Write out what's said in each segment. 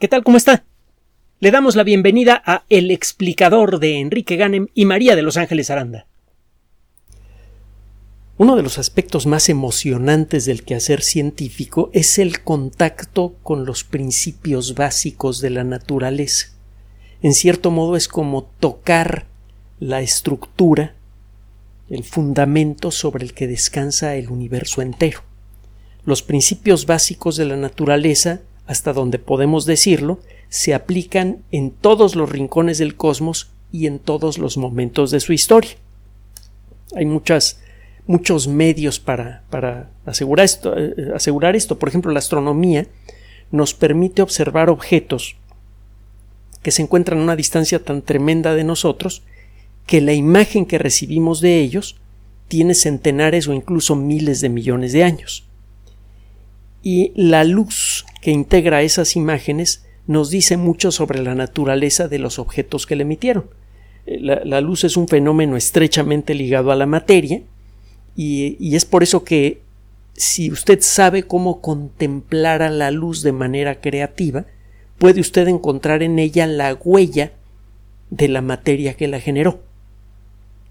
¿Qué tal? ¿Cómo está? Le damos la bienvenida a El explicador de Enrique Ganem y María de Los Ángeles Aranda. Uno de los aspectos más emocionantes del quehacer científico es el contacto con los principios básicos de la naturaleza. En cierto modo es como tocar la estructura, el fundamento sobre el que descansa el universo entero. Los principios básicos de la naturaleza hasta donde podemos decirlo, se aplican en todos los rincones del cosmos y en todos los momentos de su historia. Hay muchas, muchos medios para, para asegurar, esto, eh, asegurar esto. Por ejemplo, la astronomía nos permite observar objetos que se encuentran a una distancia tan tremenda de nosotros que la imagen que recibimos de ellos tiene centenares o incluso miles de millones de años. Y la luz que integra esas imágenes nos dice mucho sobre la naturaleza de los objetos que le emitieron. Eh, la, luz es un fenómeno estrechamente ligado a la materia y, y, es por eso que si usted sabe cómo contemplar a la luz de manera creativa, puede usted encontrar en ella la huella de la materia que la generó.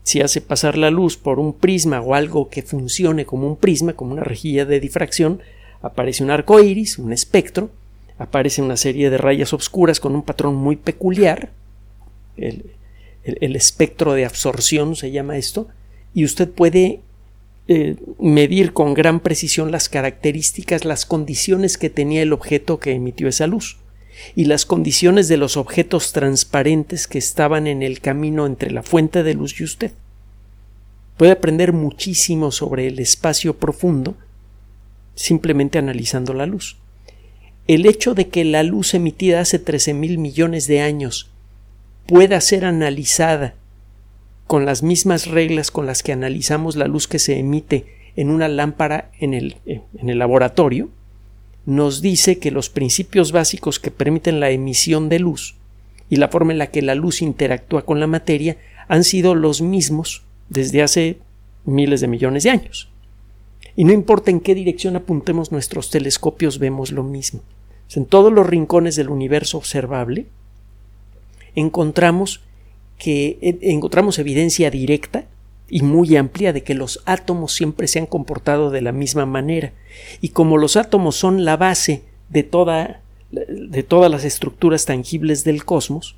Si hace pasar la luz por un prisma o algo que funcione como un prisma, como una rejilla de difracción, aparece un arco iris, un espectro, aparece una serie de rayas oscuras con un patrón muy peculiar, el, espectro de absorción se llama esto, y usted puede eh, medir con gran precisión las características, las condiciones que tenía el objeto que emitió esa luz y las condiciones de los objetos transparentes que estaban en el camino entre la fuente de luz y usted. Puede aprender muchísimo sobre el espacio profundo simplemente analizando la luz. El hecho de que la luz emitida hace 13 mil millones de años pueda ser analizada con las mismas reglas con las que analizamos la luz que se emite en una lámpara en el, eh, en el laboratorio, nos dice que los principios básicos que permiten la emisión de luz y la forma en la que la luz interactúa con la materia han sido los mismos desde hace miles de millones de años. Y no importa en qué dirección apuntemos nuestros telescopios, vemos lo mismo. En todos los rincones del universo observable encontramos que e, encontramos evidencia directa y muy amplia de que los átomos siempre se han comportado de la misma manera. Y como los átomos son la base de toda de todas las estructuras tangibles del cosmos,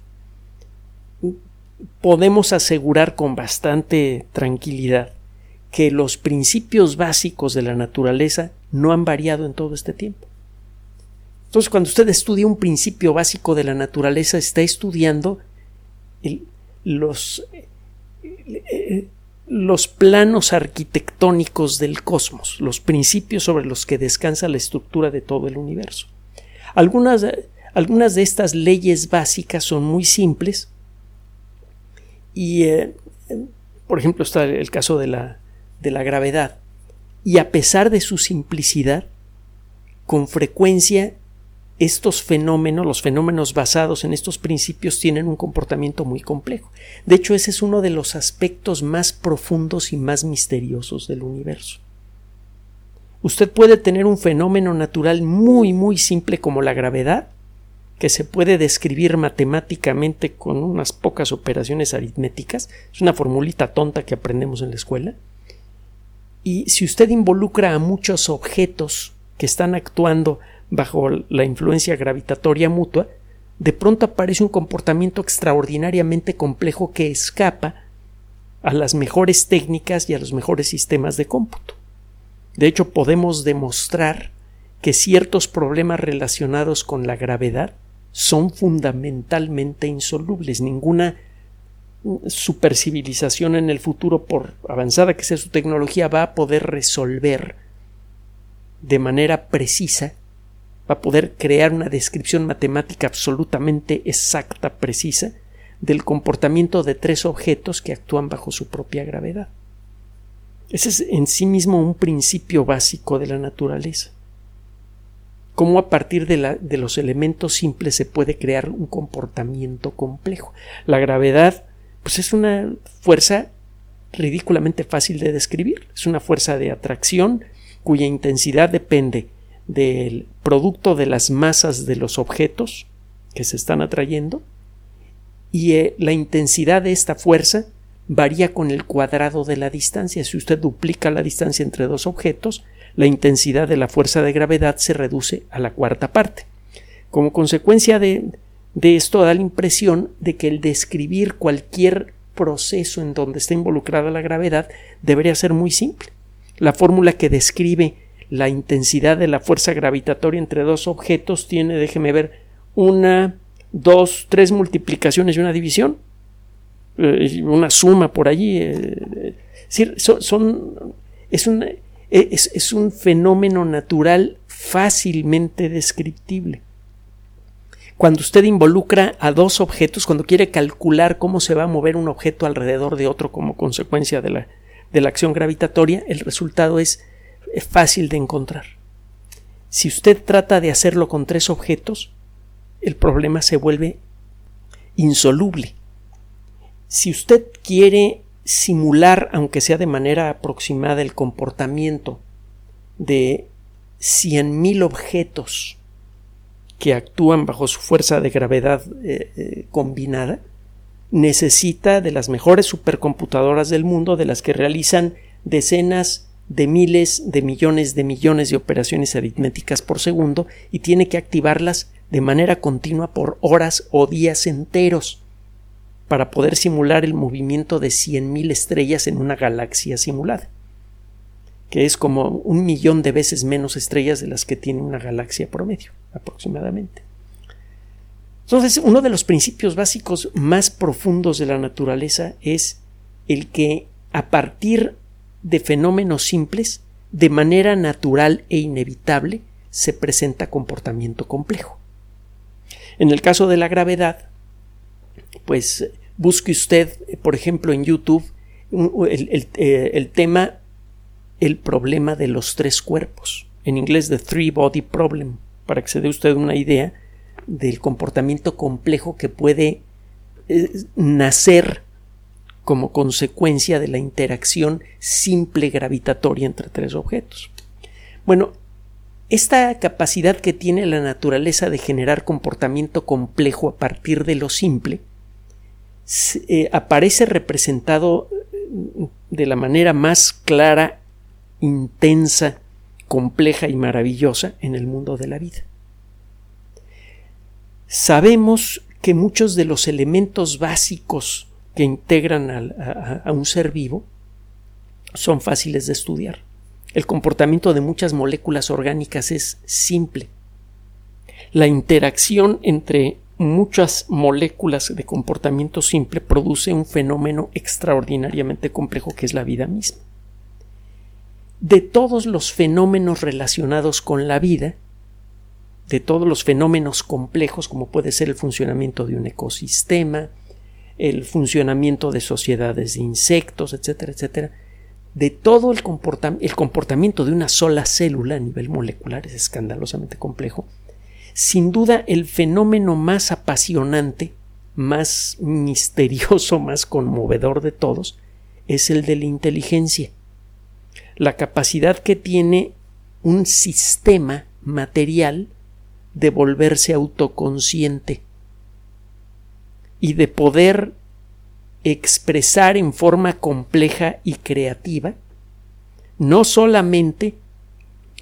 podemos asegurar con bastante tranquilidad que los principios básicos de la naturaleza no han variado en todo este tiempo. Entonces, cuando usted estudia un principio básico de la naturaleza, está estudiando los, los planos arquitectónicos del cosmos, los principios sobre los que descansa la estructura de todo el universo. Algunas, algunas de estas leyes básicas son muy simples y, eh, por ejemplo, está el caso de la, de la gravedad y a pesar de su simplicidad, con frecuencia estos fenómenos, los fenómenos basados en estos principios, tienen un comportamiento muy complejo. De hecho, ese es uno de los aspectos más profundos y más misteriosos del universo. Usted puede tener un fenómeno natural muy, muy simple como la gravedad, que se puede describir matemáticamente con unas pocas operaciones aritméticas. Es una formulita tonta que aprendemos en la escuela y si usted involucra a muchos objetos que están actuando bajo la influencia gravitatoria mutua, de pronto aparece un comportamiento extraordinariamente complejo que escapa a las mejores técnicas y a los mejores sistemas de cómputo. De hecho, podemos demostrar que ciertos problemas relacionados con la gravedad son fundamentalmente insolubles. Ninguna supercivilización en el futuro, por avanzada que sea su tecnología, va a poder resolver de manera precisa, va a poder crear una descripción matemática absolutamente exacta, precisa, del comportamiento de tres objetos que actúan bajo su propia gravedad. Ese es en sí mismo un principio básico de la naturaleza. Cómo a partir de, la, de los elementos simples se puede crear un comportamiento complejo. La gravedad pues es una fuerza ridículamente fácil de describir. Es una fuerza de atracción cuya intensidad depende del producto de las masas de los objetos que se están atrayendo y eh, la intensidad de esta fuerza varía con el cuadrado de la distancia. Si usted duplica la distancia entre dos objetos, la intensidad de la fuerza de gravedad se reduce a la cuarta parte. Como consecuencia de, de esto da la impresión de que el describir cualquier proceso en donde está involucrada la gravedad debería ser muy simple. La fórmula que describe la intensidad de la fuerza gravitatoria entre dos objetos tiene, déjeme ver, una, dos, tres multiplicaciones y una división, eh, una suma por allí. Eh, son, es, un, es, es un fenómeno natural fácilmente descriptible. Cuando usted involucra a dos objetos, cuando quiere calcular cómo se va a mover un objeto alrededor de otro como consecuencia de la, de la acción gravitatoria, el resultado es fácil de encontrar. Si usted trata de hacerlo con tres objetos, el problema se vuelve insoluble. Si usted quiere simular, aunque sea de manera aproximada, el comportamiento de 100.000 objetos que actúan bajo su fuerza de gravedad eh, eh, combinada, necesita de las mejores supercomputadoras del mundo, de las que realizan decenas de miles de millones de millones de operaciones aritméticas por segundo y tiene que activarlas de manera continua por horas o días enteros para poder simular el movimiento de 100.000 estrellas en una galaxia simulada, que es como un millón de veces menos estrellas de las que tiene una galaxia promedio, aproximadamente. Entonces, uno de los principios básicos más profundos de la naturaleza es el que a partir de fenómenos simples, de manera natural e inevitable, se presenta comportamiento complejo. En el caso de la gravedad, pues busque usted, por ejemplo, en YouTube el, eh, el, tema el problema de los tres cuerpos, en inglés The Three Body Problem, para que se dé usted una idea del comportamiento complejo que puede eh, nacer como consecuencia de la interacción simple gravitatoria entre tres objetos. Bueno, esta capacidad que tiene la naturaleza de generar comportamiento complejo a partir de lo simple eh, aparece representado eh, de la manera más clara, intensa, compleja y maravillosa en el mundo de la vida. Sabemos que muchos de los elementos básicos que integran a, un ser vivo son fáciles de estudiar. El comportamiento de muchas moléculas orgánicas es simple. La interacción entre muchas moléculas de comportamiento simple produce un fenómeno extraordinariamente complejo que es la vida misma. De todos los fenómenos relacionados con la vida, de todos los fenómenos complejos como puede ser el funcionamiento de un ecosistema, el funcionamiento de sociedades de insectos, etcétera, etcétera, de todo el, el comportamiento de una sola célula a nivel molecular, es escandalosamente complejo, sin duda el fenómeno más apasionante, más misterioso, más conmovedor de todos, es el de la inteligencia. La capacidad que tiene un sistema material de volverse autoconsciente y de poder expresar en forma compleja y creativa no solamente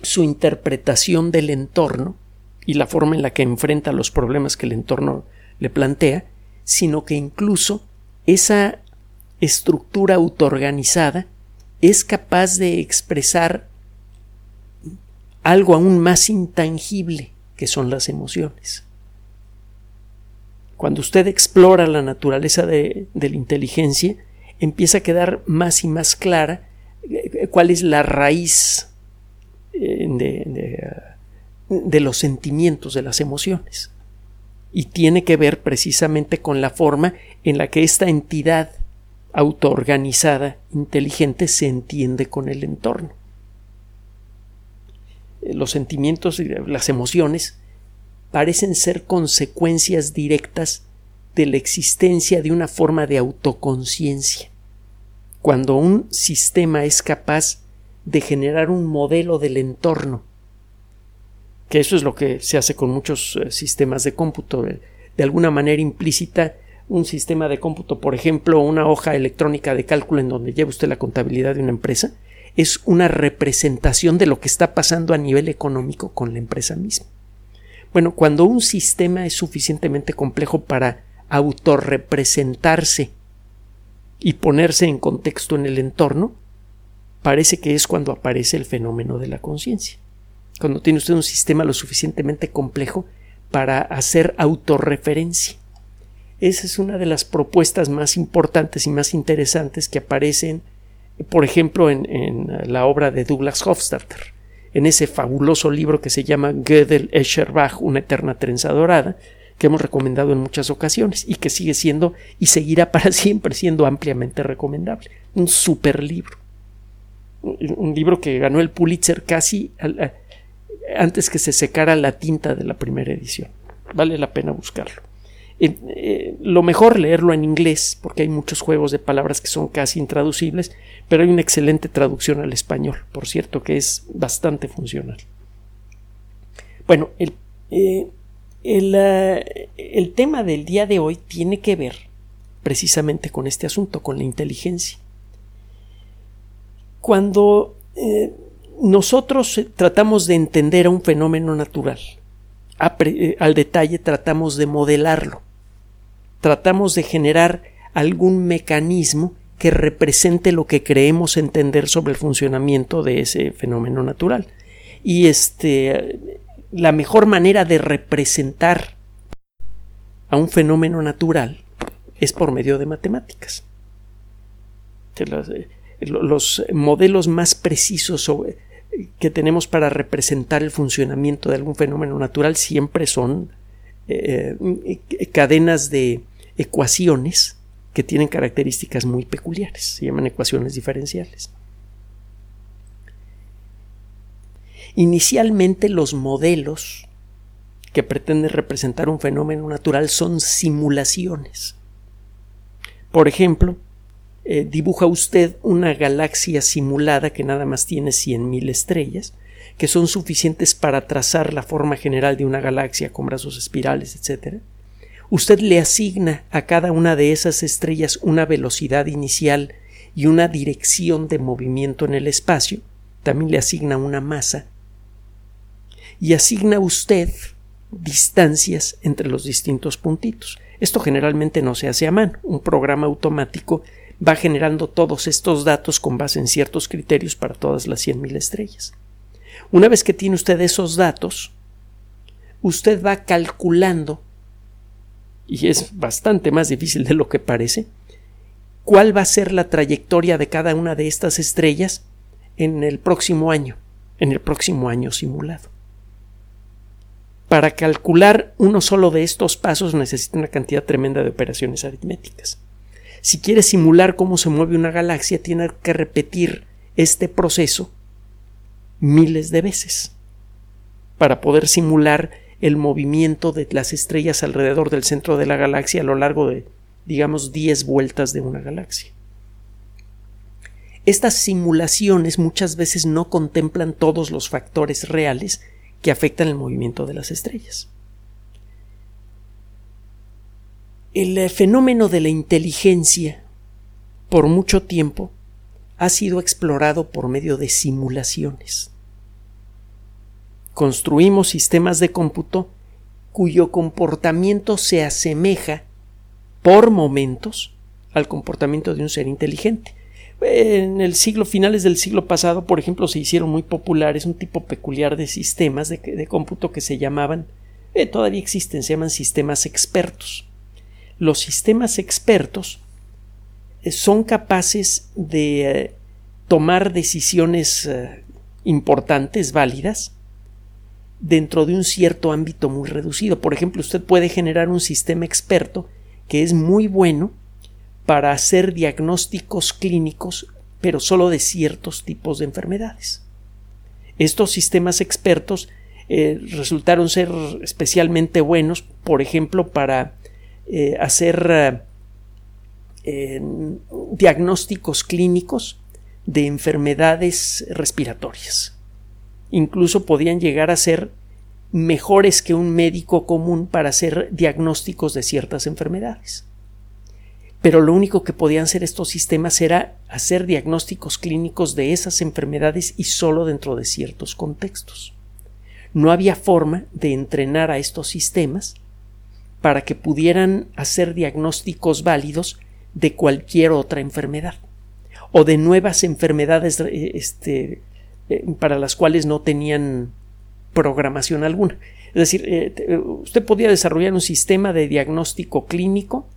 su interpretación del entorno y la forma en la que enfrenta los problemas que el entorno le plantea, sino que incluso esa estructura autoorganizada es capaz de expresar algo aún más intangible que son las emociones. Cuando usted explora la naturaleza de, la inteligencia, empieza a quedar más y más clara eh, cuál es la raíz eh, de, los sentimientos, de las emociones. Y tiene que ver precisamente con la forma en la que esta entidad autoorganizada, inteligente, se entiende con el entorno. Eh, los sentimientos y las emociones parecen ser consecuencias directas de la existencia de una forma de autoconciencia. Cuando un sistema es capaz de generar un modelo del entorno, que eso es lo que se hace con muchos eh, sistemas de cómputo, eh, de alguna manera implícita un sistema de cómputo, por ejemplo, una hoja electrónica de cálculo en donde lleva usted la contabilidad de una empresa, es una representación de lo que está pasando a nivel económico con la empresa misma. Bueno, cuando un sistema es suficientemente complejo para autorrepresentarse y ponerse en contexto en el entorno, parece que es cuando aparece el fenómeno de la conciencia. Cuando tiene usted un sistema lo suficientemente complejo para hacer autorreferencia. Esa es una de las propuestas más importantes y más interesantes que aparecen, por ejemplo, en, la obra de Douglas Hofstadter, en ese fabuloso libro que se llama Gödel Escherbach, una eterna trenza dorada, que hemos recomendado en muchas ocasiones y que sigue siendo y seguirá para siempre siendo ampliamente recomendable. Un super libro. Un libro que ganó el Pulitzer casi antes que se secara la tinta de la primera edición. Vale la pena buscarlo. Eh, lo mejor leerlo en inglés, porque hay muchos juegos de palabras que son casi intraducibles, pero hay una excelente traducción al español, por cierto, que es bastante funcional. Bueno, el, eh, eh, el, tema del día de hoy tiene que ver precisamente con este asunto, con la inteligencia. Cuando nosotros tratamos de entender a un fenómeno natural, al detalle tratamos de modelarlo tratamos de generar algún mecanismo que represente lo que creemos entender sobre el funcionamiento de ese fenómeno natural. Y este la mejor manera de representar a un fenómeno natural es por medio de matemáticas. Los, modelos más precisos que tenemos para representar el funcionamiento de algún fenómeno natural siempre son eh, eh, cadenas de ecuaciones que tienen características muy peculiares, se llaman ecuaciones diferenciales. Inicialmente los modelos que pretenden representar un fenómeno natural son simulaciones. Por ejemplo, eh, dibuja usted una galaxia simulada que nada más tiene 100.000 estrellas, que son suficientes para trazar la forma general de una galaxia con brazos espirales, etc usted le asigna a cada una de esas estrellas una velocidad inicial y una dirección de movimiento en el espacio, también le asigna una masa, y asigna usted distancias entre los distintos puntitos. Esto generalmente no se hace a mano. Un programa automático va generando todos estos datos con base en ciertos criterios para todas las 100.000 estrellas. Una vez que tiene usted esos datos, usted va calculando y es bastante más difícil de lo que parece, cuál va a ser la trayectoria de cada una de estas estrellas en el próximo año, en el próximo año simulado. Para calcular uno solo de estos pasos necesita una cantidad tremenda de operaciones aritméticas. Si quiere simular cómo se mueve una galaxia, tiene que repetir este proceso miles de veces para poder simular el movimiento de las estrellas alrededor del centro de la galaxia a lo largo de, digamos, 10 vueltas de una galaxia. Estas simulaciones muchas veces no contemplan todos los factores reales que afectan el movimiento de las estrellas. El eh, fenómeno de la inteligencia por mucho tiempo ha sido explorado por medio de simulaciones construimos sistemas de cómputo cuyo comportamiento se asemeja por momentos al comportamiento de un ser inteligente. En el siglo finales del siglo pasado, por ejemplo, se hicieron muy populares un tipo peculiar de sistemas de, cómputo que se llamaban, eh, todavía existen, se llaman sistemas expertos. Los sistemas expertos eh, son capaces de eh, tomar decisiones importantes, válidas, dentro de un cierto ámbito muy reducido. Por ejemplo, usted puede generar un sistema experto que es muy bueno para hacer diagnósticos clínicos, pero solo de ciertos tipos de enfermedades. Estos sistemas expertos eh, resultaron ser especialmente buenos, por ejemplo, para eh, hacer eh, diagnósticos clínicos de enfermedades respiratorias incluso podían llegar a ser mejores que un médico común para hacer diagnósticos de ciertas enfermedades. Pero lo único que podían hacer estos sistemas era hacer diagnósticos clínicos de esas enfermedades y solo dentro de ciertos contextos. No había forma de entrenar a estos sistemas para que pudieran hacer diagnósticos válidos de cualquier otra enfermedad o de nuevas enfermedades eh, este, eh, para las cuales no tenían programación alguna. Es decir, eh, usted podía desarrollar un sistema de diagnóstico clínico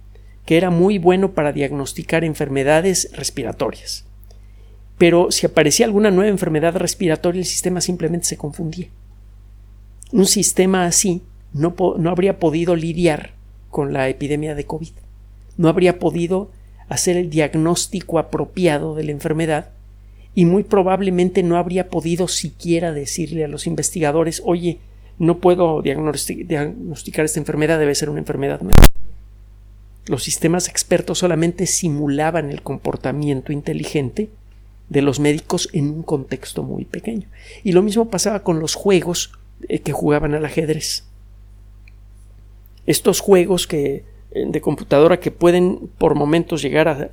que era muy bueno para diagnosticar enfermedades respiratorias. Pero si aparecía alguna nueva enfermedad respiratoria, el sistema simplemente se confundía. Un sistema así no, no habría podido lidiar con la epidemia de COVID. No habría podido hacer el diagnóstico apropiado de la enfermedad y muy probablemente no habría podido siquiera decirle a los investigadores, oye, no puedo diagnosticar esta enfermedad, debe ser una enfermedad nueva. Los sistemas expertos solamente simulaban el comportamiento inteligente de los médicos en un contexto muy pequeño. Y lo mismo pasaba con los juegos eh, que jugaban al ajedrez. Estos juegos que, eh, de computadora que pueden por momentos llegar a,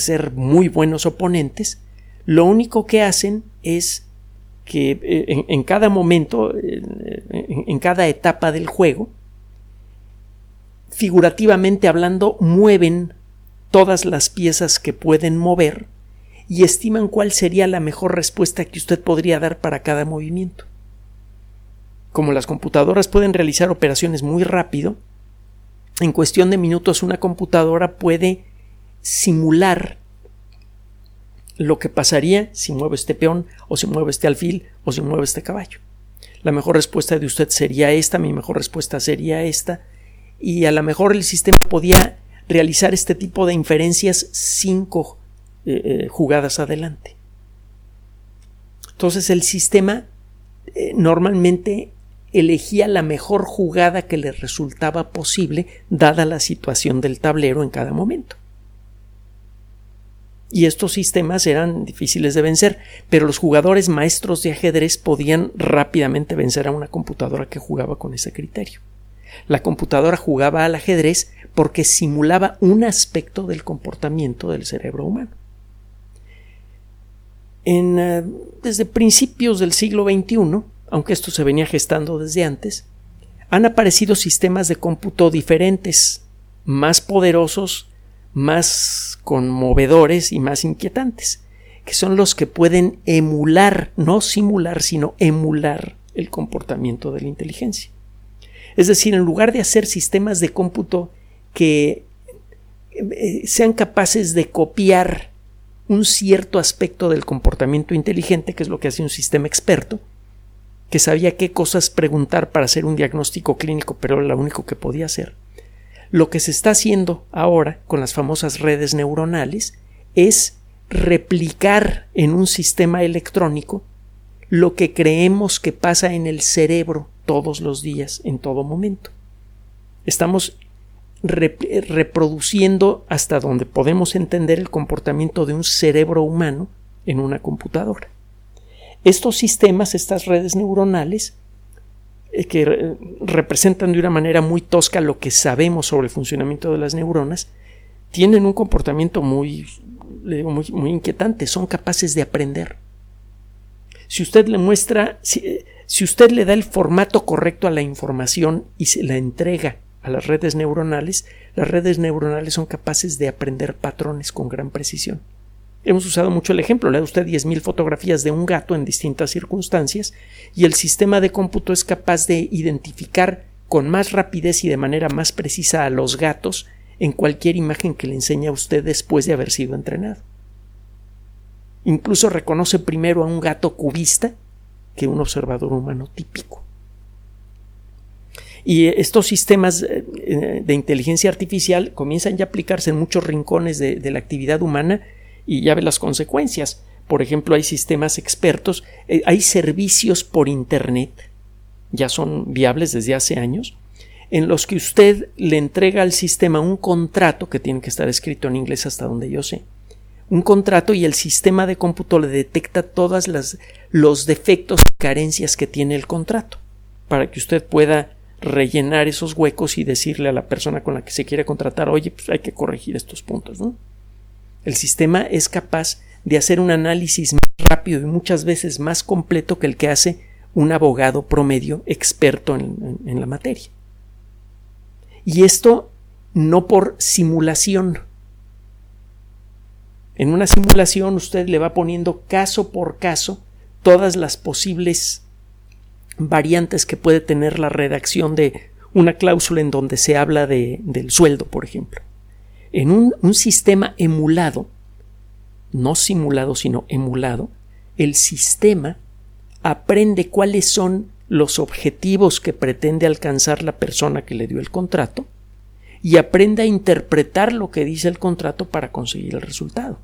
ser muy buenos oponentes, lo único que hacen es que eh, en, cada momento, en, cada etapa del juego, figurativamente hablando, mueven todas las piezas que pueden mover y estiman cuál sería la mejor respuesta que usted podría dar para cada movimiento. Como las computadoras pueden realizar operaciones muy rápido, en cuestión de minutos una computadora puede simular lo que pasaría si mueve este peón o si mueve este alfil o si mueve este caballo. La mejor respuesta de usted sería esta, mi mejor respuesta sería esta, y a lo mejor el sistema podía realizar este tipo de inferencias cinco eh, eh, jugadas adelante. Entonces el sistema eh, normalmente elegía la mejor jugada que le resultaba posible dada la situación del tablero en cada momento. Y estos sistemas eran difíciles de vencer, pero los jugadores maestros de ajedrez podían rápidamente vencer a una computadora que jugaba con ese criterio. La computadora jugaba al ajedrez porque simulaba un aspecto del comportamiento del cerebro humano. En, eh, desde principios del siglo XXI, aunque esto se venía gestando desde antes, han aparecido sistemas de cómputo diferentes, más poderosos, más conmovedores y más inquietantes, que son los que pueden emular, no simular, sino emular el comportamiento de la inteligencia. Es decir, en lugar de hacer sistemas de cómputo que eh, sean capaces de copiar un cierto aspecto del comportamiento inteligente, que es lo que hace un sistema experto, que sabía qué cosas preguntar para hacer un diagnóstico clínico, pero era lo único que podía hacer. Lo que se está haciendo ahora con las famosas redes neuronales es replicar en un sistema electrónico lo que creemos que pasa en el cerebro todos los días, en todo momento. Estamos reproduciendo hasta donde podemos entender el comportamiento de un cerebro humano en una computadora. Estos sistemas, estas redes neuronales, eh, que representan de una manera muy tosca lo que sabemos sobre el funcionamiento de las neuronas, tienen un comportamiento muy, muy, inquietante, son capaces de aprender. Si usted le muestra, si, si usted le da el formato correcto a la información y se la entrega a las redes neuronales, las redes neuronales son capaces de aprender patrones con gran precisión. Hemos usado mucho el ejemplo, le da usted 10.000 fotografías de un gato en distintas circunstancias y el sistema de cómputo es capaz de identificar con más rapidez y de manera más precisa a los gatos en cualquier imagen que le enseñe a usted después de haber sido entrenado. Incluso reconoce primero a un gato cubista que un observador humano típico. Y estos sistemas eh, de inteligencia artificial comienzan ya a aplicarse en muchos rincones de la actividad humana y ya ve las consecuencias. Por ejemplo, hay sistemas expertos, eh, hay servicios por Internet, ya son viables desde hace años, en los que usted le entrega al sistema un contrato que tiene que estar escrito en inglés hasta donde yo sé. Un contrato y el sistema de cómputo le detecta todos los defectos y carencias que tiene el contrato. para que usted pueda rellenar esos huecos y decirle a la persona con la que se quiere contratar, oye, pues hay que corregir estos puntos. El sistema es capaz de hacer un análisis más rápido y muchas veces más completo que el que hace un abogado promedio experto en, la materia. Y esto no por simulación. En una simulación usted le va poniendo caso por caso todas las posibles variantes que puede tener la redacción de una cláusula en donde se habla de, del sueldo, por ejemplo. En un, sistema emulado, no simulado, sino emulado, el sistema aprende cuáles son los objetivos que pretende alcanzar la persona que le dio el contrato y aprende a interpretar lo que dice el contrato para conseguir el resultado.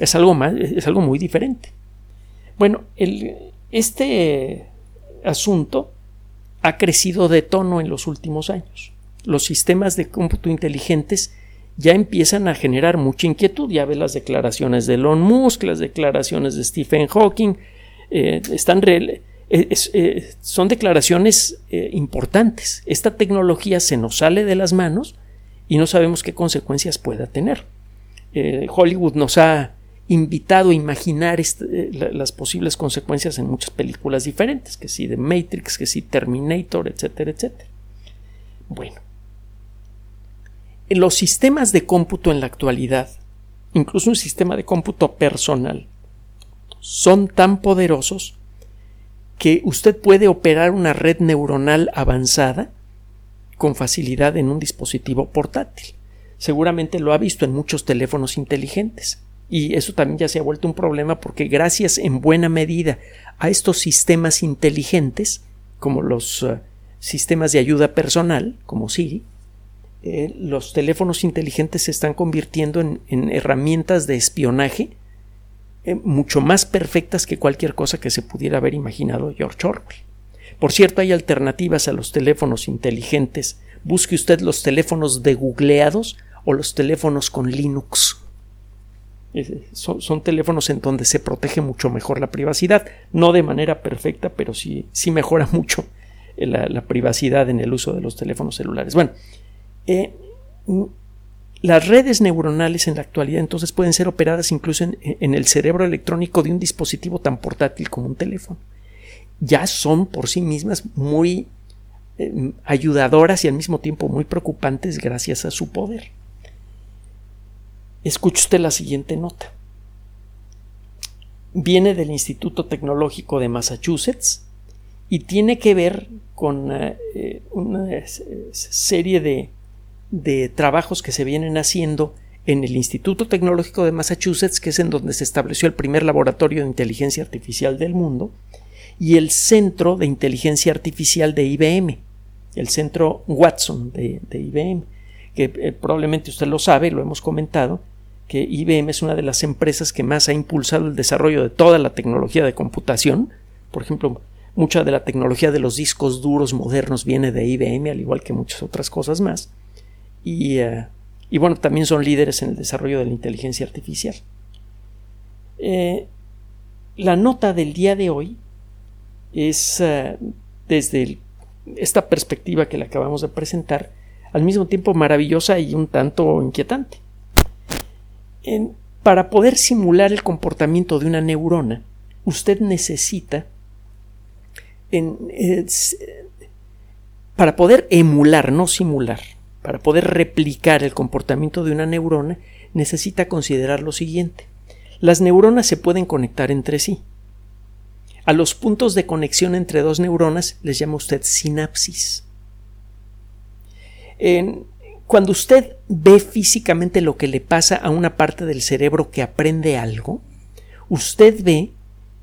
Es algo, más, es algo muy diferente. Bueno, este asunto ha crecido de tono en los últimos años. Los sistemas de cómputo inteligentes ya empiezan a generar mucha inquietud. Ya ve las declaraciones de Elon Musk, las declaraciones de Stephen Hawking. Eh, están eh, eh, son declaraciones importantes. Esta tecnología se nos sale de las manos y no sabemos qué consecuencias pueda tener. Hollywood nos ha invitado a imaginar este, las posibles consecuencias en muchas películas diferentes, que si de Matrix, que si Terminator, etcétera, etcétera. Bueno, los sistemas de cómputo en la actualidad, incluso un sistema de cómputo personal, son tan poderosos que usted puede operar una red neuronal avanzada con facilidad en un dispositivo portátil. Seguramente lo ha visto en muchos teléfonos inteligentes. Y eso también ya se ha vuelto un problema porque gracias en buena medida a estos sistemas inteligentes, como los eh, sistemas de ayuda personal, como Siri, eh, los teléfonos inteligentes se están convirtiendo en, herramientas de espionaje eh, mucho más perfectas que cualquier cosa que se pudiera haber imaginado George Orwell. Por cierto, hay alternativas a los teléfonos inteligentes. Busque usted los teléfonos de googleados o los teléfonos con Linux. Son, teléfonos en donde se protege mucho mejor la privacidad, no de manera perfecta, pero sí, sí mejora mucho eh, la, privacidad en el uso de los teléfonos celulares. Bueno, eh, las redes neuronales en la actualidad entonces pueden ser operadas incluso en, el cerebro electrónico de un dispositivo tan portátil como un teléfono. Ya son por sí mismas muy eh, ayudadoras y al mismo tiempo muy preocupantes gracias a su poder. Escuche usted la siguiente nota. Viene del Instituto Tecnológico de Massachusetts y tiene que ver con eh, una serie de, de trabajos que se vienen haciendo en el Instituto Tecnológico de Massachusetts, que es en donde se estableció el primer laboratorio de inteligencia artificial del mundo, y el Centro de Inteligencia Artificial de IBM, el Centro Watson de, IBM, que eh, probablemente usted lo sabe, lo hemos comentado, que IBM es una de las empresas que más ha impulsado el desarrollo de toda la tecnología de computación. Por ejemplo, mucha de la tecnología de los discos duros modernos viene de IBM, al igual que muchas otras cosas más. Y, eh, bueno, también son líderes en el desarrollo de la inteligencia artificial. Eh, la nota del día de hoy es eh, desde esta perspectiva que le acabamos de presentar, al mismo tiempo maravillosa y un tanto inquietante para poder simular el comportamiento de una neurona, usted necesita para poder emular, no simular, para poder replicar el comportamiento de una neurona, necesita considerar lo siguiente. Las neuronas se pueden conectar entre sí. A los puntos de conexión entre dos neuronas les llama usted sinapsis. En, cuando usted ve físicamente lo que le pasa a una parte del cerebro que aprende algo, usted ve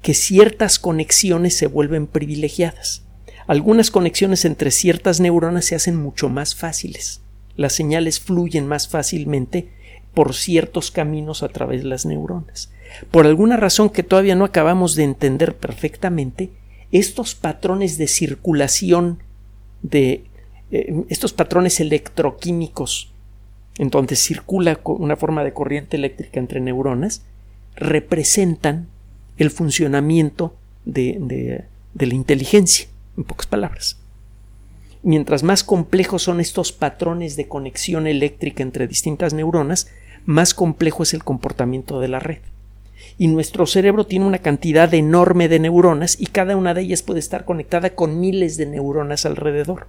que ciertas conexiones se vuelven privilegiadas. Algunas conexiones entre ciertas neuronas se hacen mucho más fáciles. Las señales fluyen más fácilmente por ciertos caminos a través de las neuronas. Por alguna razón que todavía no acabamos de entender perfectamente, estos patrones de circulación de eh, estos patrones electroquímicos en donde circula una forma de corriente eléctrica entre neuronas representan el funcionamiento de, de la inteligencia, en pocas palabras. Mientras más complejos son estos patrones de conexión eléctrica entre distintas neuronas, más complejo es el comportamiento de la red. Y nuestro cerebro tiene una cantidad enorme de neuronas y cada una de ellas puede estar conectada con miles de neuronas alrededor.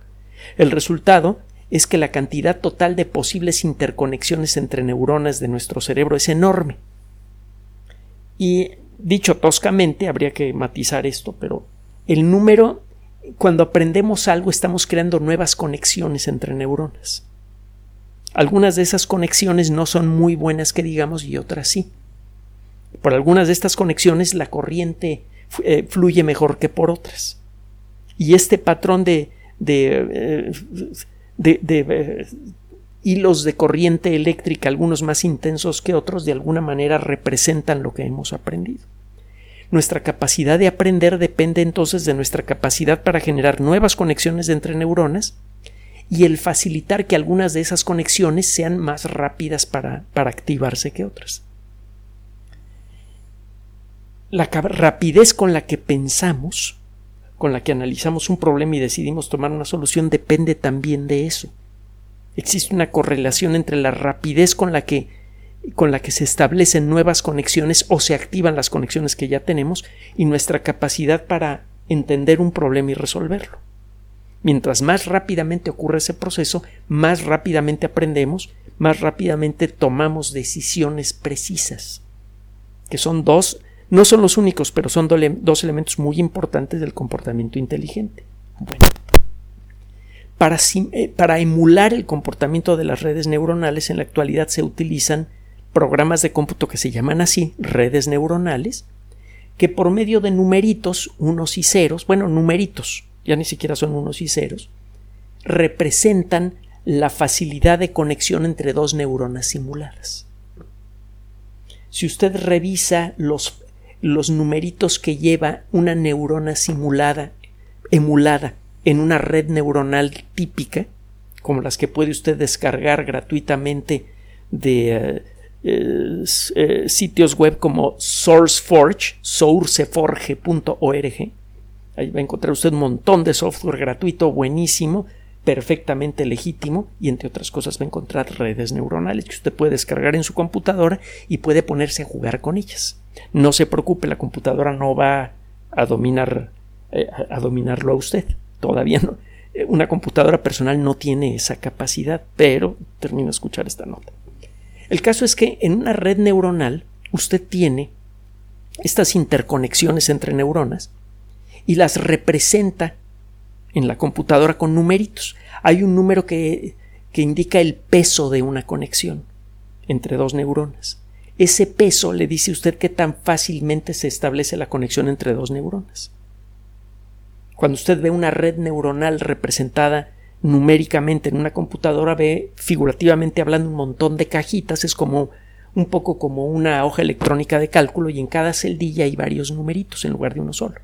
El resultado es que la cantidad total de posibles interconexiones entre neuronas de nuestro cerebro es enorme. Y dicho toscamente, habría que matizar esto, pero el número, cuando aprendemos algo, estamos creando nuevas conexiones entre neuronas. Algunas de esas conexiones no son muy buenas que digamos y otras sí. Por algunas de estas conexiones la corriente eh, fluye mejor que por otras. Y este patrón de, eh, eh, hilos de corriente eléctrica, algunos más intensos que otros, de alguna manera representan lo que hemos aprendido. Nuestra capacidad de aprender depende entonces de nuestra capacidad para generar nuevas conexiones entre neuronas y el facilitar que algunas de esas conexiones sean más rápidas para, para activarse que otras. La rapidez con la que pensamos, con la que analizamos un problema y decidimos tomar una solución depende también de eso. Existe una correlación entre la rapidez con la que con la que se establecen nuevas conexiones o se activan las conexiones que ya tenemos y nuestra capacidad para entender un problema y resolverlo. Mientras más rápidamente ocurre ese proceso, más rápidamente aprendemos, más rápidamente tomamos decisiones precisas, que son dos, no son los únicos, pero son dos elementos muy importantes del comportamiento inteligente. para, eh, para emular el comportamiento de las redes neuronales en la actualidad se utilizan programas de cómputo que se llaman así, redes neuronales, que por medio de numeritos, unos y ceros, bueno, numeritos, ya ni siquiera son unos y ceros, representan la facilidad de conexión entre dos neuronas simuladas. Si usted revisa los, los numeritos que lleva una neurona simulada, emulada en una red neuronal típica, como las que puede usted descargar gratuitamente de eh, sitios web como SourceForge, sourceforge.org, Ahí va a encontrar usted un montón de software gratuito, buenísimo, perfectamente legítimo y entre otras cosas va a encontrar redes neuronales que usted puede descargar en su computadora y puede ponerse a jugar con ellas. No se preocupe, la computadora no va a dominar eh, a dominarlo a usted. Todavía no. Eh, una computadora personal no tiene esa capacidad, pero termino de escuchar esta nota. El caso es que en una red neuronal usted tiene estas interconexiones entre neuronas y las representa en la computadora con numeritos. Hay un número que, que indica el peso de una conexión entre dos neuronas. Ese peso le dice a usted qué tan fácilmente se establece la conexión entre dos neuronas. Cuando usted ve una red neuronal representada numéricamente en una computadora, ve figurativamente hablando un montón de cajitas, es como un poco como una hoja electrónica de cálculo y en cada celdilla hay varios numeritos en lugar de uno solo.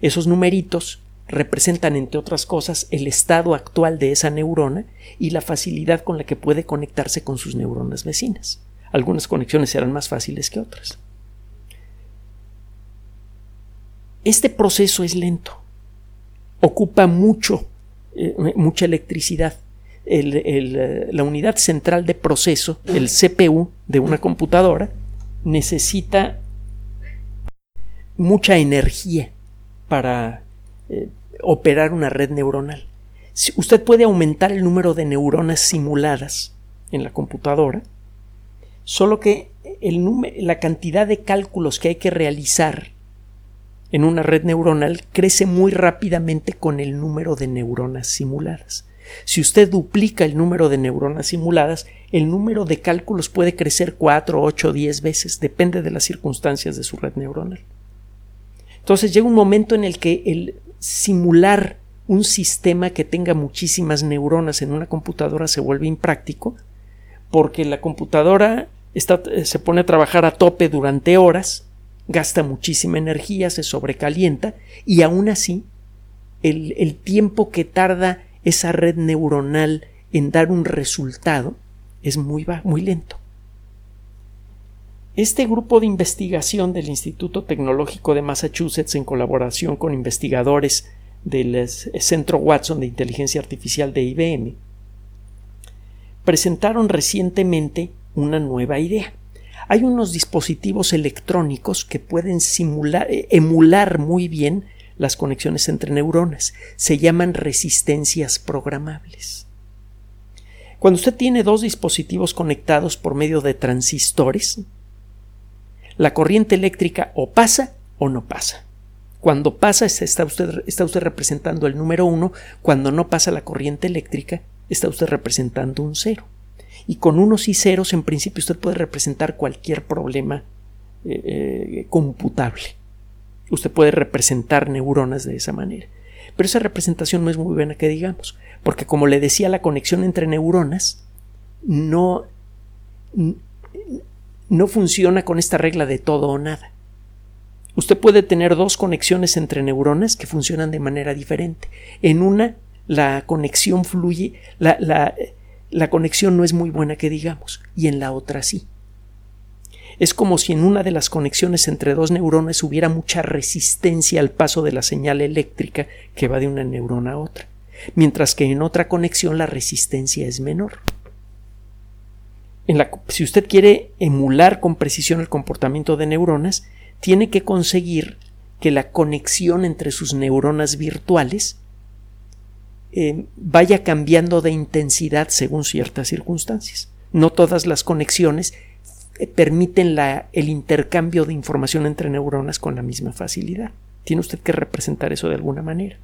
Esos numeritos representan, entre otras cosas, el estado actual de esa neurona y la facilidad con la que puede conectarse con sus neuronas vecinas. Algunas conexiones serán más fáciles que otras. Este proceso es lento, ocupa mucho, eh, mucha electricidad. la unidad central de proceso, el CPU de una computadora, necesita mucha energía para eh, operar una red neuronal. usted puede aumentar el número de neuronas simuladas en la computadora, solo que el la cantidad de cálculos que hay que realizar en una red neuronal crece muy rápidamente con el número de neuronas simuladas. Si usted duplica el número de neuronas simuladas, el número de cálculos puede crecer 4, 8, 10 veces, depende de las circunstancias de su red neuronal. Entonces llega un momento en el que el simular un sistema que tenga muchísimas neuronas en una computadora se vuelve impráctico porque la computadora se pone a trabajar a tope durante horas, gasta muchísima energía, se sobrecalienta y aún así el, el tiempo que tarda esa red neuronal en dar un resultado es muy, muy lento. Este grupo de investigación del Instituto Tecnológico de Massachusetts, en colaboración con investigadores del Centro Watson de Inteligencia Artificial de IBM, presentaron recientemente una nueva idea. Hay unos dispositivos electrónicos que pueden simular, eh, emular muy bien las conexiones entre neuronas. Se llaman resistencias programables. Cuando usted tiene dos dispositivos conectados por medio de transistores, la corriente eléctrica o pasa o no pasa. Cuando pasa está usted, está usted representando el número uno, cuando no pasa la corriente eléctrica está usted representando un cero. Y con unos y ceros en principio usted puede representar cualquier problema eh, eh, computable. Usted puede representar neuronas de esa manera. Pero esa representación no es muy buena que digamos, porque como le decía, la conexión entre neuronas no, no funciona con esta regla de todo o nada. Usted puede tener dos conexiones entre neuronas que funcionan de manera diferente. En una, la conexión fluye, la, la, la conexión no es muy buena que digamos, y en la otra sí. Es como si en una de las conexiones entre dos neuronas hubiera mucha resistencia al paso de la señal eléctrica que va de una neurona a otra, mientras que en otra conexión la resistencia es menor. En la, si usted quiere emular con precisión el comportamiento de neuronas, tiene que conseguir que la conexión entre sus neuronas virtuales eh, vaya cambiando de intensidad según ciertas circunstancias. No todas las conexiones eh, permiten el intercambio de información entre neuronas con la misma facilidad. Tiene usted que representar eso de alguna manera.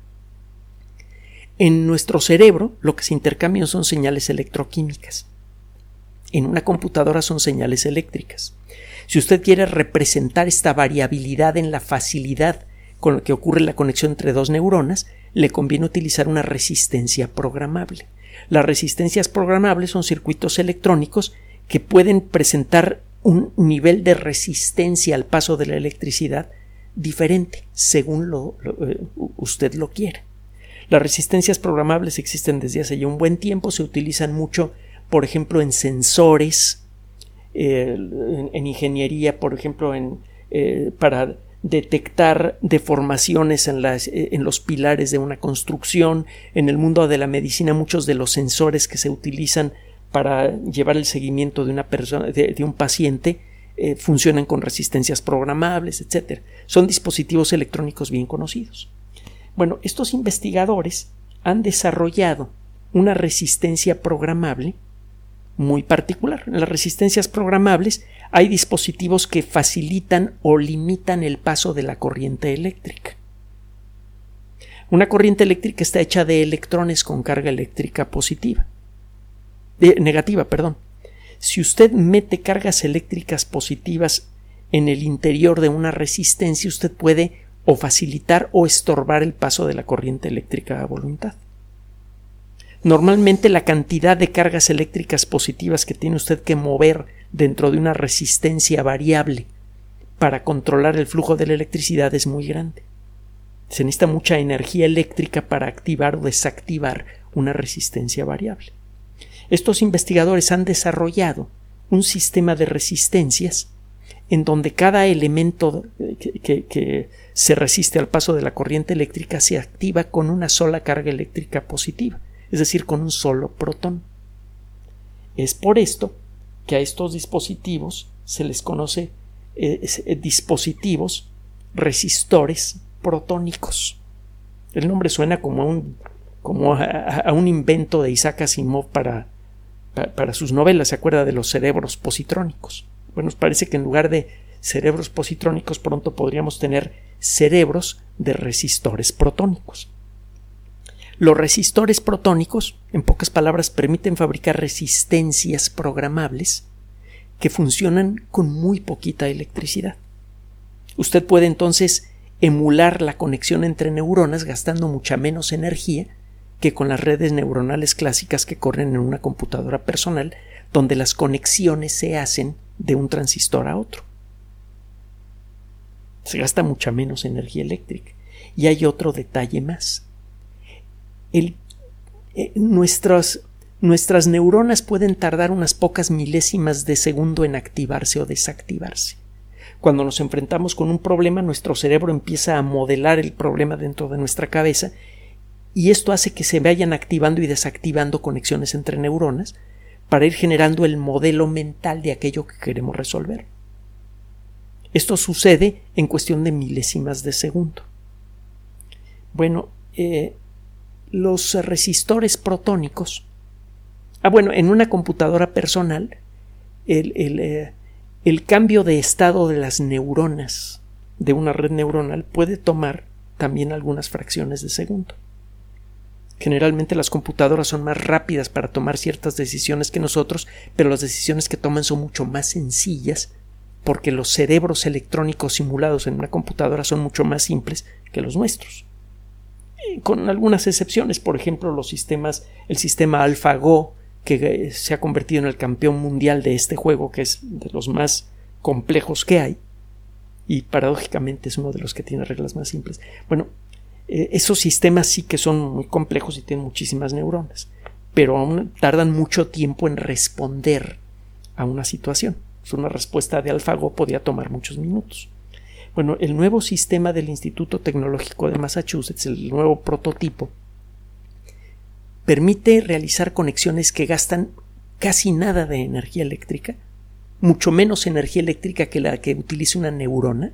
En nuestro cerebro lo que se intercambian son señales electroquímicas. En una computadora son señales eléctricas. Si usted quiere representar esta variabilidad en la facilidad con la que ocurre la conexión entre dos neuronas, le conviene utilizar una resistencia programable. Las resistencias programables son circuitos electrónicos que pueden presentar un nivel de resistencia al paso de la electricidad diferente según lo, eh, usted lo quiere. Las resistencias programables existen desde hace ya un buen tiempo, se utilizan mucho, por ejemplo, en sensores, eh, en, ingeniería, por ejemplo, en, eh, para detectar deformaciones en, las, en, los pilares de una construcción. En el mundo de la medicina, muchos de los sensores que se utilizan para llevar el seguimiento de una persona, de, un paciente, eh, funcionan con resistencias programables, etc. Son dispositivos electrónicos bien conocidos. Bueno, estos investigadores han desarrollado una resistencia programable muy particular. En las resistencias programables hay dispositivos que facilitan o limitan el paso de la corriente eléctrica. Una corriente eléctrica está hecha de electrones con carga eléctrica positiva negativa, perdón. Si usted mete cargas eléctricas positivas en el interior de una resistencia, usted puede o facilitar o estorbar el paso de la corriente eléctrica a voluntad. Normalmente la cantidad de cargas eléctricas positivas que tiene usted que mover dentro de una resistencia variable para controlar el flujo de la electricidad es muy grande. Se necesita mucha energía eléctrica para activar o desactivar una resistencia variable. Estos investigadores han desarrollado un sistema de resistencias en donde cada elemento que, se resiste al paso de la corriente eléctrica se activa con una sola carga eléctrica positiva, es decir, con un solo protón. Es por esto que a estos dispositivos se les conoce eh, eh, dispositivos resistores protónicos. El nombre suena como, a, un invento de Isaac Asimov para para sus novelas, se acuerda de los cerebros positrónicos. Bueno, nos parece que en lugar de cerebros positrónicos pronto podríamos tener cerebros de resistores protónicos. Los resistores protónicos, en pocas palabras, permiten fabricar resistencias programables que funcionan con muy poquita electricidad. Usted puede entonces emular la conexión entre neuronas gastando mucha menos energía que con las redes neuronales clásicas que corren en una computadora personal, donde las conexiones se hacen de un transistor a otro. Se gasta mucha menos energía eléctrica. Y hay otro detalle más. Eh, nuestras, nuestras neuronas pueden tardar unas pocas milésimas de segundo en activarse o desactivarse. Cuando nos enfrentamos con un problema, nuestro cerebro empieza a modelar el problema dentro de nuestra cabeza y esto hace que se vayan activando y desactivando conexiones entre neuronas para ir generando el modelo mental de aquello que queremos resolver. Esto sucede en cuestión de milésimas de segundo. Bueno, eh, los resistores protónicos. Ah, bueno, en una computadora personal, el, eh, el cambio de estado de las neuronas de una red neuronal puede tomar también algunas fracciones de segundo. Generalmente las computadoras son más rápidas para tomar ciertas decisiones que nosotros, pero las decisiones que toman son mucho más sencillas porque los cerebros electrónicos simulados en una computadora son mucho más simples que los nuestros. Con algunas excepciones, por ejemplo, los sistemas, el sistema AlphaGo, que eh, se ha convertido en el campeón mundial de este juego, que es de los más complejos que hay, y paradójicamente es uno de los que tiene reglas más simples. Bueno, eh, esos sistemas sí que son muy complejos y tienen muchísimas neuronas, pero aún tardan mucho tiempo en responder a una situación. Una respuesta de AlphaGo podía tomar muchos minutos. Bueno, el nuevo sistema del Instituto Tecnológico de Massachusetts, el nuevo prototipo, permite realizar conexiones que gastan casi nada de energía eléctrica, mucho menos energía eléctrica que la que utiliza una neurona,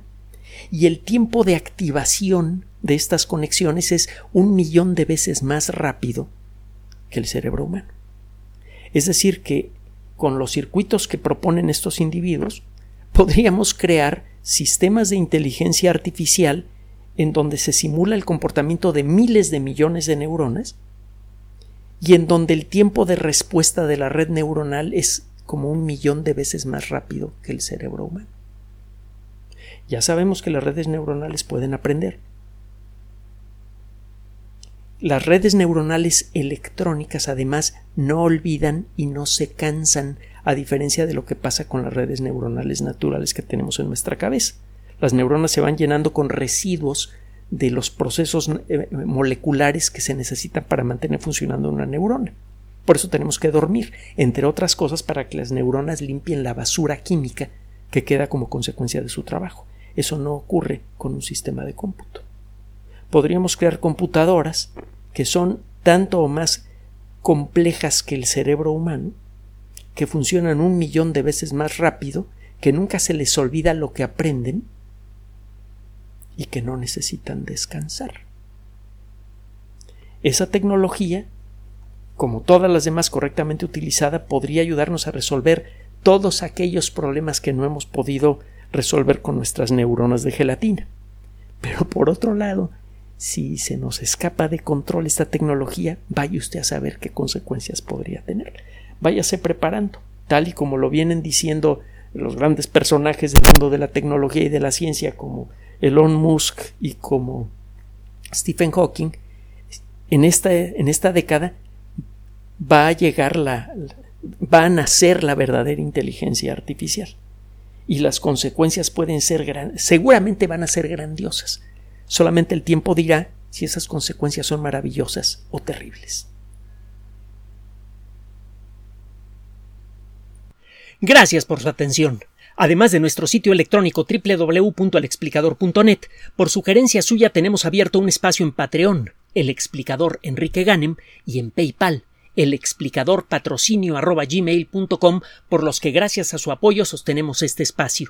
y el tiempo de activación de estas conexiones es un millón de veces más rápido que el cerebro humano. Es decir, que con los circuitos que proponen estos individuos, podríamos crear sistemas de inteligencia artificial en donde se simula el comportamiento de miles de millones de neuronas y en donde el tiempo de respuesta de la red neuronal es como un millón de veces más rápido que el cerebro humano. Ya sabemos que las redes neuronales pueden aprender, las redes neuronales electrónicas además no olvidan y no se cansan, a diferencia de lo que pasa con las redes neuronales naturales que tenemos en nuestra cabeza. Las neuronas se van llenando con residuos de los procesos eh, moleculares que se necesitan para mantener funcionando una neurona. Por eso tenemos que dormir, entre otras cosas, para que las neuronas limpien la basura química que queda como consecuencia de su trabajo. Eso no ocurre con un sistema de cómputo podríamos crear computadoras que son tanto o más complejas que el cerebro humano, que funcionan un millón de veces más rápido, que nunca se les olvida lo que aprenden y que no necesitan descansar. Esa tecnología, como todas las demás correctamente utilizada, podría ayudarnos a resolver todos aquellos problemas que no hemos podido resolver con nuestras neuronas de gelatina. Pero por otro lado, si se nos escapa de control esta tecnología, vaya usted a saber qué consecuencias podría tener. Váyase preparando, tal y como lo vienen diciendo los grandes personajes del mundo de la tecnología y de la ciencia como Elon Musk y como Stephen Hawking, en esta, en esta década va a llegar la, va a nacer la verdadera inteligencia artificial y las consecuencias pueden ser seguramente van a ser grandiosas Solamente el tiempo dirá si esas consecuencias son maravillosas o terribles. Gracias por su atención. Además de nuestro sitio electrónico www.alexplicador.net, por sugerencia suya tenemos abierto un espacio en Patreon, el explicador Enrique Ganem, y en PayPal, el explicador patrocinio por los que gracias a su apoyo sostenemos este espacio.